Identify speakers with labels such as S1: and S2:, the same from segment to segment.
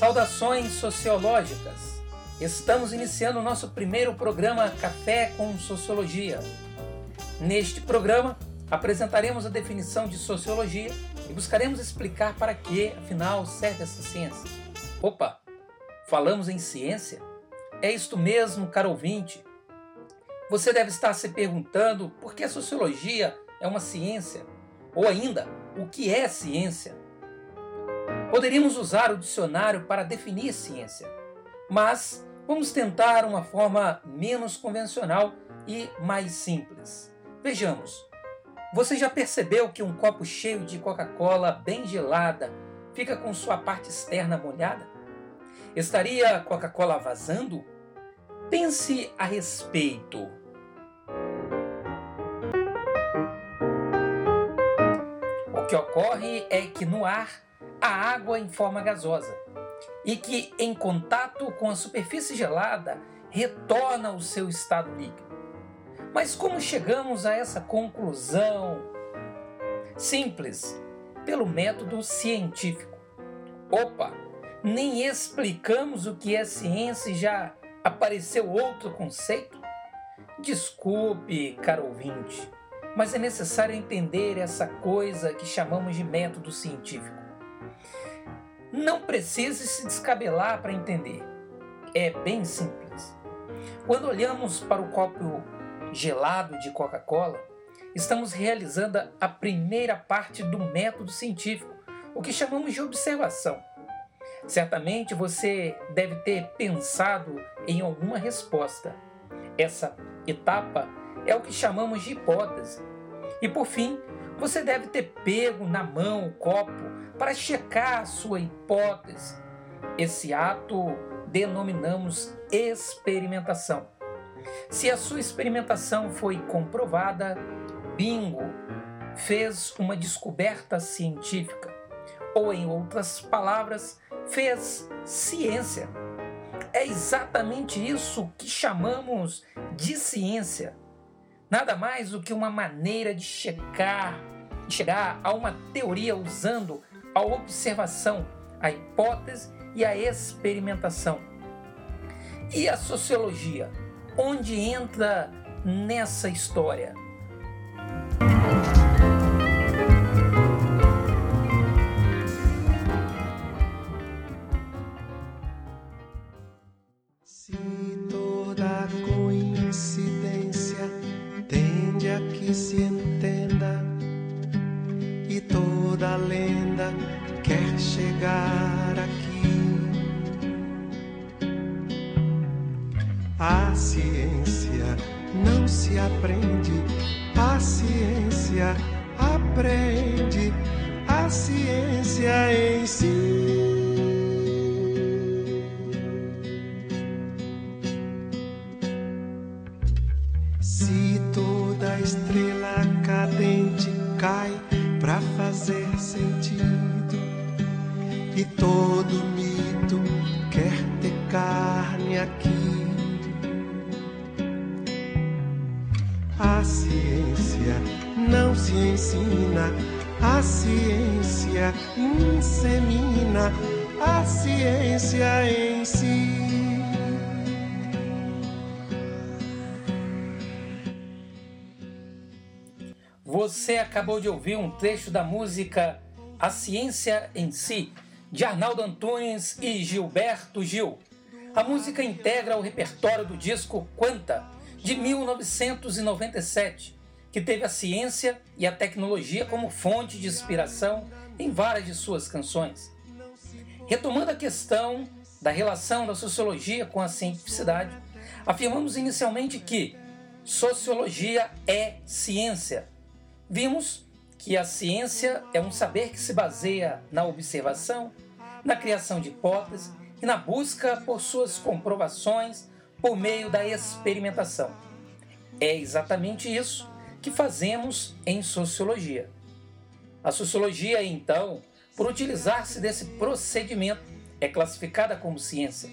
S1: Saudações sociológicas! Estamos iniciando o nosso primeiro programa Café com Sociologia. Neste programa, apresentaremos a definição de sociologia e buscaremos explicar para que, afinal, serve essa ciência. Opa! Falamos em ciência? É isto mesmo, caro ouvinte. Você deve estar se perguntando por que a sociologia é uma ciência, ou ainda, o que é ciência? Poderíamos usar o dicionário para definir ciência, mas vamos tentar uma forma menos convencional e mais simples. Vejamos. Você já percebeu que um copo cheio de Coca-Cola bem gelada fica com sua parte externa molhada? Estaria Coca-Cola vazando? Pense a respeito. O que ocorre é que no ar a água em forma gasosa e que, em contato com a superfície gelada, retorna ao seu estado líquido. Mas como chegamos a essa conclusão? Simples, pelo método científico. Opa, nem explicamos o que é ciência e já apareceu outro conceito? Desculpe, caro ouvinte, mas é necessário entender essa coisa que chamamos de método científico. Não precise se descabelar para entender. É bem simples. Quando olhamos para o copo gelado de Coca-Cola, estamos realizando a primeira parte do método científico, o que chamamos de observação. Certamente você deve ter pensado em alguma resposta. Essa etapa é o que chamamos de hipótese. E por fim, você deve ter pego na mão o copo para checar a sua hipótese. Esse ato denominamos experimentação. Se a sua experimentação foi comprovada, bingo, fez uma descoberta científica. Ou, em outras palavras, fez ciência. É exatamente isso que chamamos de ciência. Nada mais do que uma maneira de checar, de chegar a uma teoria usando a observação, a hipótese e a experimentação. E a sociologia? Onde entra nessa história?
S2: A ciência em insemina a ciência em si.
S1: Você acabou de ouvir um trecho da música A Ciência em Si, de Arnaldo Antunes e Gilberto Gil. A música integra o repertório do disco Quanta, de 1997, que teve a ciência e a tecnologia como fonte de inspiração em várias de suas canções. Retomando a questão da relação da sociologia com a cientificidade, afirmamos inicialmente que sociologia é ciência. Vimos que a ciência é um saber que se baseia na observação, na criação de hipóteses e na busca por suas comprovações por meio da experimentação. É exatamente isso que fazemos em sociologia. A sociologia, então, por utilizar-se desse procedimento, é classificada como ciência.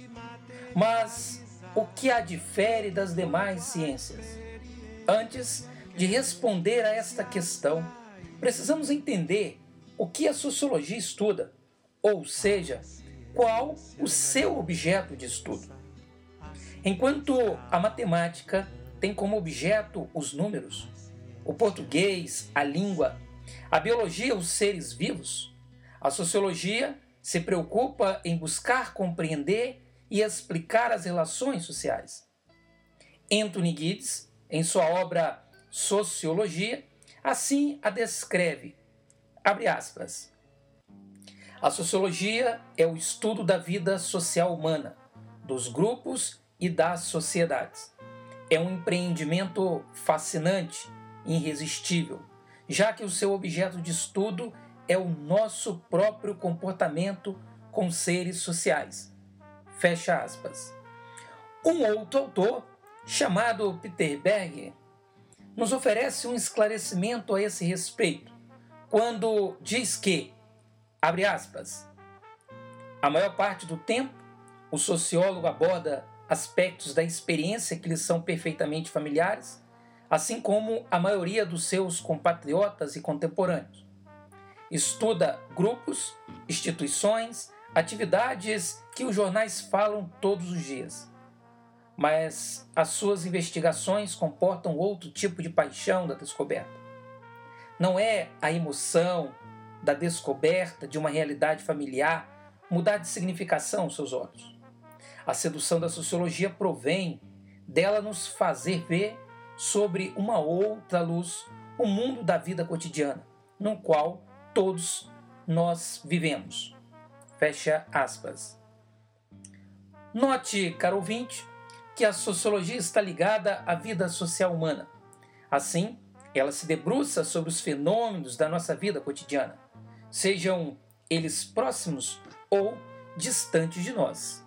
S1: Mas o que a difere das demais ciências? Antes de responder a esta questão, precisamos entender o que a sociologia estuda, ou seja, qual o seu objeto de estudo. Enquanto a matemática tem como objeto os números, o português, a língua, a biologia, os seres vivos, a sociologia se preocupa em buscar compreender e explicar as relações sociais. Anthony Giddens, em sua obra Sociologia, assim a descreve. Abre aspas. A sociologia é o estudo da vida social humana, dos grupos e das sociedades. É um empreendimento fascinante, irresistível, já que o seu objeto de estudo é o nosso próprio comportamento com seres sociais. Fecha aspas. Um outro autor, chamado Peter Berger, nos oferece um esclarecimento a esse respeito, quando diz que, abre aspas, a maior parte do tempo, o sociólogo aborda aspectos da experiência que lhe são perfeitamente familiares, assim como a maioria dos seus compatriotas e contemporâneos. Estuda grupos, instituições, atividades que os jornais falam todos os dias. Mas as suas investigações comportam outro tipo de paixão da descoberta. Não é a emoção da descoberta de uma realidade familiar mudar de significação aos seus olhos. A sedução da sociologia provém dela nos fazer ver sobre uma outra luz o mundo da vida cotidiana, no qual todos nós vivemos. Fecha aspas. Note, caro ouvinte, que a sociologia está ligada à vida social humana. Assim, ela se debruça sobre os fenômenos da nossa vida cotidiana, sejam eles próximos ou distantes de nós.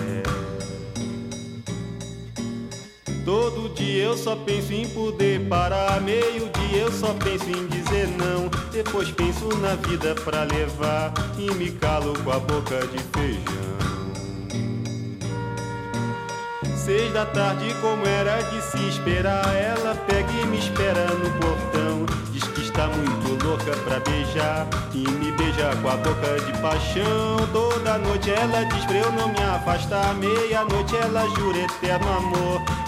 S2: Dia eu só penso em poder parar. Meio-dia eu só penso em dizer não. Depois penso na vida pra levar. E me calo com a boca de feijão. Seis da tarde, como era de se esperar. Ela pega e me espera no portão. Diz que está muito louca pra beijar. E me beija com a boca de paixão. Toda noite ela diz pra eu não me afastar. Meia-noite ela jura eterno amor.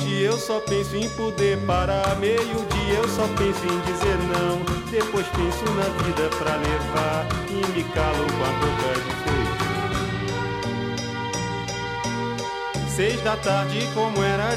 S2: Dia eu só penso em poder parar. Meio-dia eu só penso em dizer não. Depois penso na vida pra levar. E me calo com a boca de feijão. Seis da tarde, como era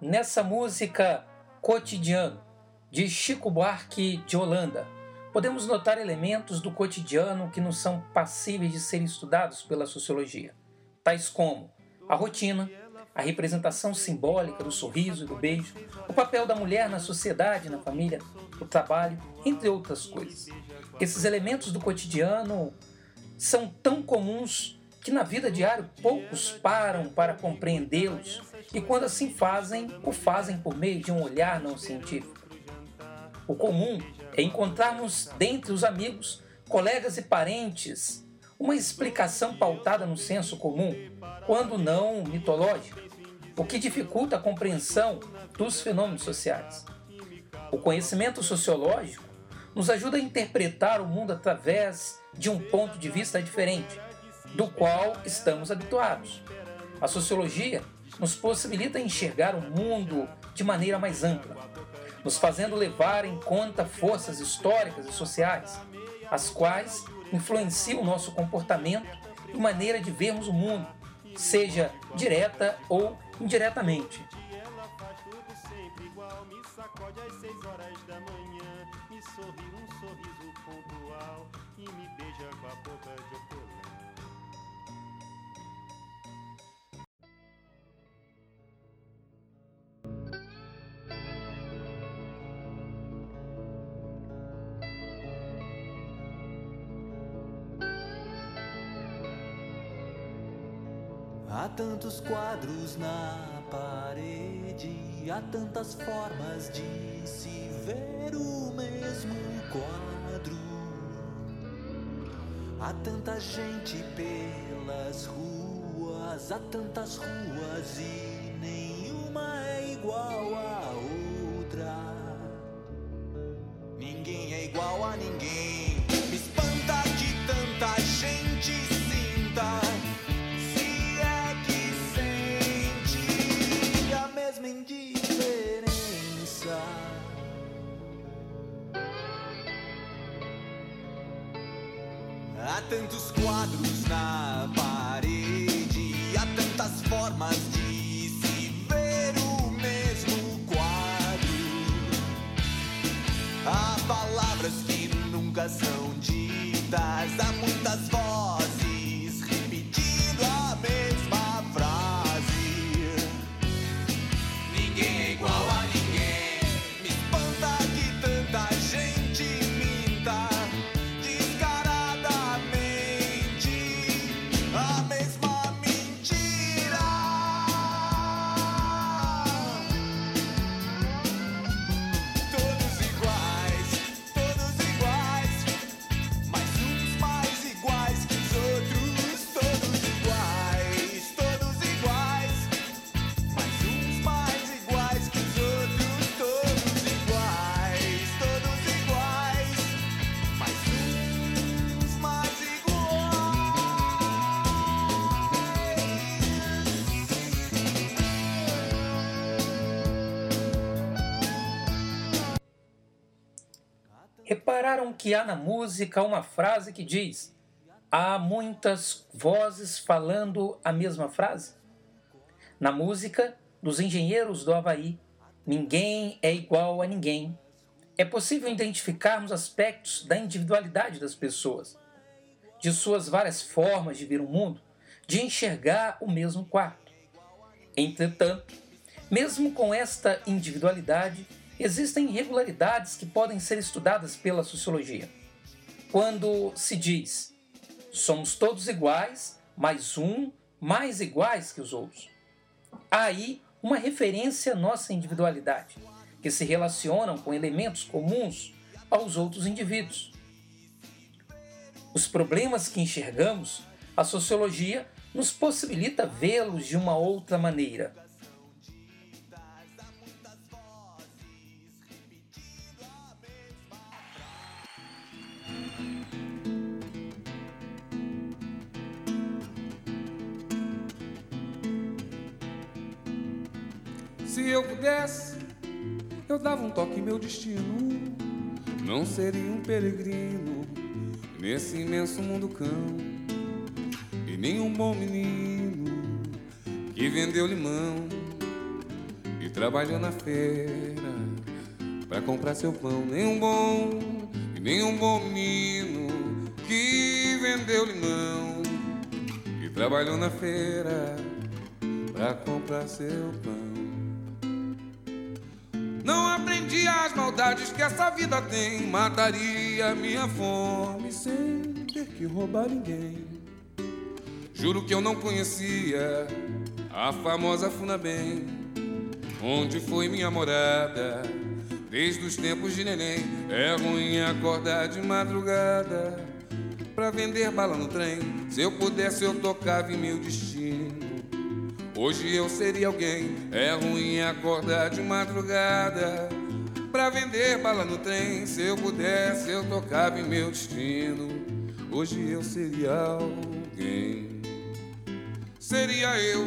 S1: Nessa música Cotidiano, de Chico Buarque de Holanda, podemos notar elementos do cotidiano que não são passíveis de serem estudados pela sociologia, tais como a rotina, a representação simbólica do sorriso e do beijo, o papel da mulher na sociedade na família, o trabalho, entre outras coisas. Esses elementos do cotidiano são tão comuns que na vida diária poucos param para compreendê-los e quando assim fazem, o fazem por meio de um olhar não científico. O comum é encontrarmos dentre os amigos, colegas e parentes uma explicação pautada no senso comum, quando não mitológica, o que dificulta a compreensão dos fenômenos sociais. O conhecimento sociológico nos ajuda a interpretar o mundo através de um ponto de vista diferente, do qual estamos habituados. A sociologia nos possibilita enxergar o mundo de maneira mais ampla, nos fazendo levar em conta forças históricas e sociais, as quais influenciam o nosso comportamento e maneira de vermos o mundo, seja direta ou indiretamente.
S3: Há tantos quadros na parede, há tantas formas de se ver o mesmo quadro. Há tanta gente pelas ruas, há tantas ruas e nenhuma é igual a outra. Ninguém é igual a ninguém. Palavras que nunca são ditas, há muitas vozes
S1: Repararam que há na música uma frase que diz: há muitas vozes falando a mesma frase? Na música dos engenheiros do Havaí, ninguém é igual a ninguém. É possível identificarmos aspectos da individualidade das pessoas, de suas várias formas de ver o mundo, de enxergar o mesmo quarto. Entretanto, mesmo com esta individualidade, existem irregularidades que podem ser estudadas pela sociologia. Quando se diz somos todos iguais, mas um mais iguais que os outros. Há aí uma referência à nossa individualidade, que se relacionam com elementos comuns aos outros indivíduos. Os problemas que enxergamos, a sociologia nos possibilita vê-los de uma outra maneira.
S4: Eu pudesse, eu dava um toque em meu destino. Não seria um peregrino nesse imenso mundo cão. E nem um bom menino que vendeu limão e trabalhou na feira pra comprar seu pão. Nem um bom, e nem um bom menino que vendeu limão e trabalhou na feira pra comprar seu pão. Não aprendi as maldades que essa vida tem. Mataria minha fome sem ter que roubar ninguém. Juro que eu não conhecia a famosa Funabem, onde foi minha morada. Desde os tempos de neném, é ruim acordar de madrugada pra vender bala no trem. Se eu pudesse, eu tocava em meu destino. Hoje eu seria alguém. É ruim acordar de madrugada pra vender bala no trem. Se eu pudesse, eu tocava em meu destino. Hoje eu seria alguém. Seria eu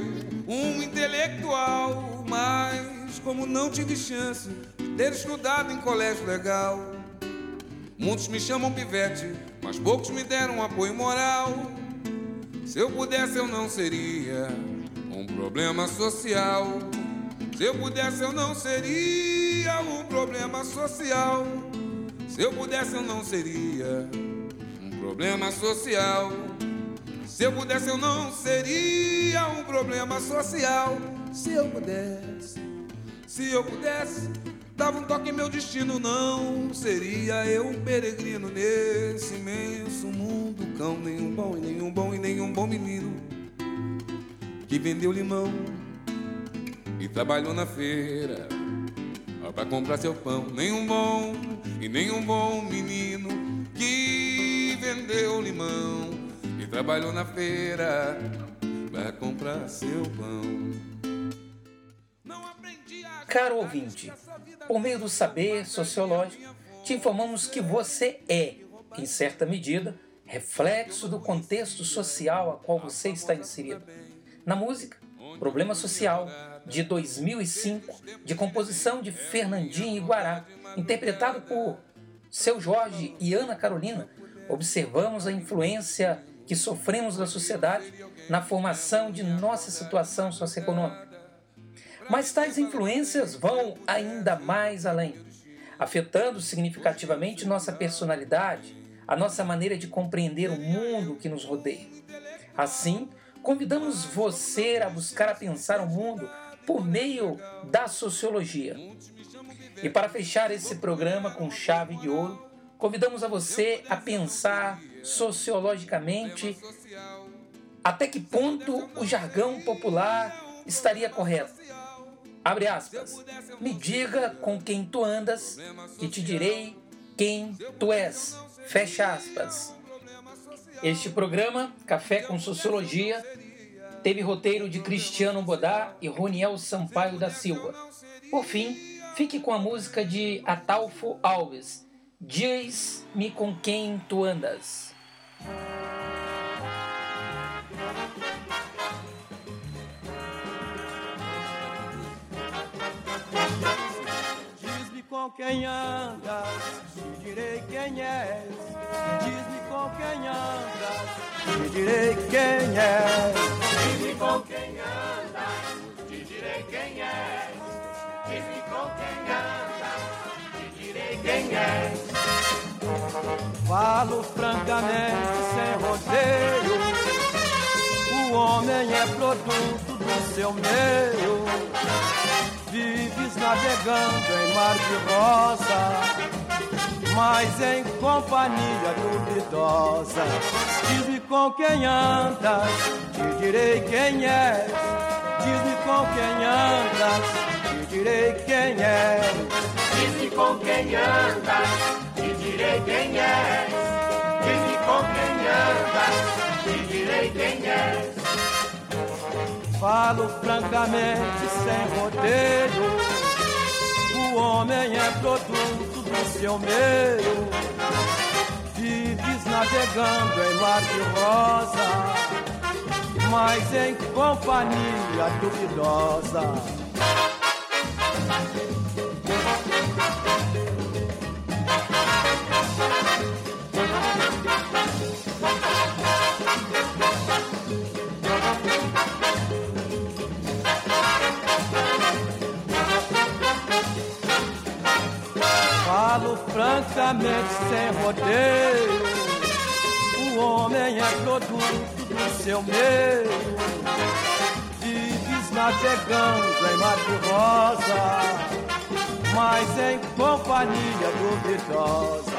S4: um intelectual, mas como não tive chance de ter estudado em colégio legal, muitos me chamam pivete, mas poucos me deram apoio moral. Se eu pudesse, eu não seria problema social. Se eu pudesse, eu não seria um problema social. Se eu pudesse, eu não seria um problema social. Se eu pudesse, eu não seria um problema social. Se eu pudesse, se eu pudesse, dava um toque em meu destino. Não seria eu um peregrino nesse imenso mundo. Cão, nenhum bom e nenhum bom e nenhum bom menino que vendeu limão e trabalhou na feira para comprar seu pão. Nenhum bom e nenhum bom menino que vendeu limão trabalhou na feira para comprar seu pão.
S1: Caro ouvinte, por meio do saber sociológico, te informamos que você é, em certa medida, reflexo do contexto social a qual você está inserido. Na música, Problema Social, de 2005, de composição de Fernandinho Iguará, interpretado por Seu Jorge e Ana Carolina, observamos a influência que sofremos da sociedade na formação de nossa situação socioeconômica. Mas tais influências vão ainda mais além, afetando significativamente nossa personalidade, a nossa maneira de compreender o mundo que nos rodeia. Assim, convidamos você a buscar a pensar o mundo por meio da sociologia. E para fechar esse programa com chave de ouro, convidamos a você a pensar sociologicamente até que ponto o jargão popular estaria correto. Abre aspas. Me diga com quem tu andas, que te direi quem tu és. Fecha aspas. Este programa, Café com Sociologia, teve roteiro de Cristiano Bodá e Roniel Sampaio da Silva. Por fim, fique com a música de Atalfo Alves. Diz-me com quem tu andas.
S5: Com quem andas, te direi quem és. Diz-me com quem andas, te direi quem és. Diz-me com quem andas, te direi quem és. Diz-me com quem andas, te direi quem és. Falo francamente, sem rodeio. O homem é produto do seu meio. Vives navegando em mar de rosa, mas em companhia duvidosa. Diz-me com quem andas, te direi quem és. Diz-me com quem andas, te direi quem és. Diz-me com quem andas direi quem é. Diz-me com quem anda, te direi quem é. Falo francamente, sem rodeio. O homem é produto do seu meio. Vives navegando em mar de rosa, mas em companhia duvidosa. Francamente sem rodeio. O homem é produto do seu meio. Vives navegando em mar de rosa, mas em companhia duvidosa.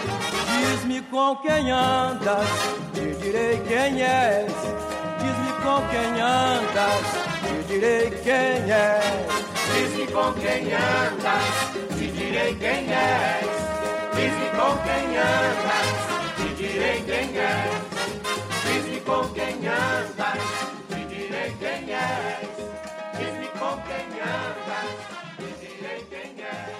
S5: Diz-me com quem andas, te direi quem és. Diz-me com quem andas, te direi quem és.
S6: Diz-me com quem andas, te direi quem és. Diz-me com quem andas,
S5: te direi quem é. Diz-me com quem andas, te direi quem é. Diz-me com quem andas, te direi quem é.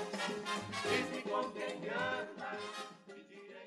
S5: Diz-me com quem andas, te direi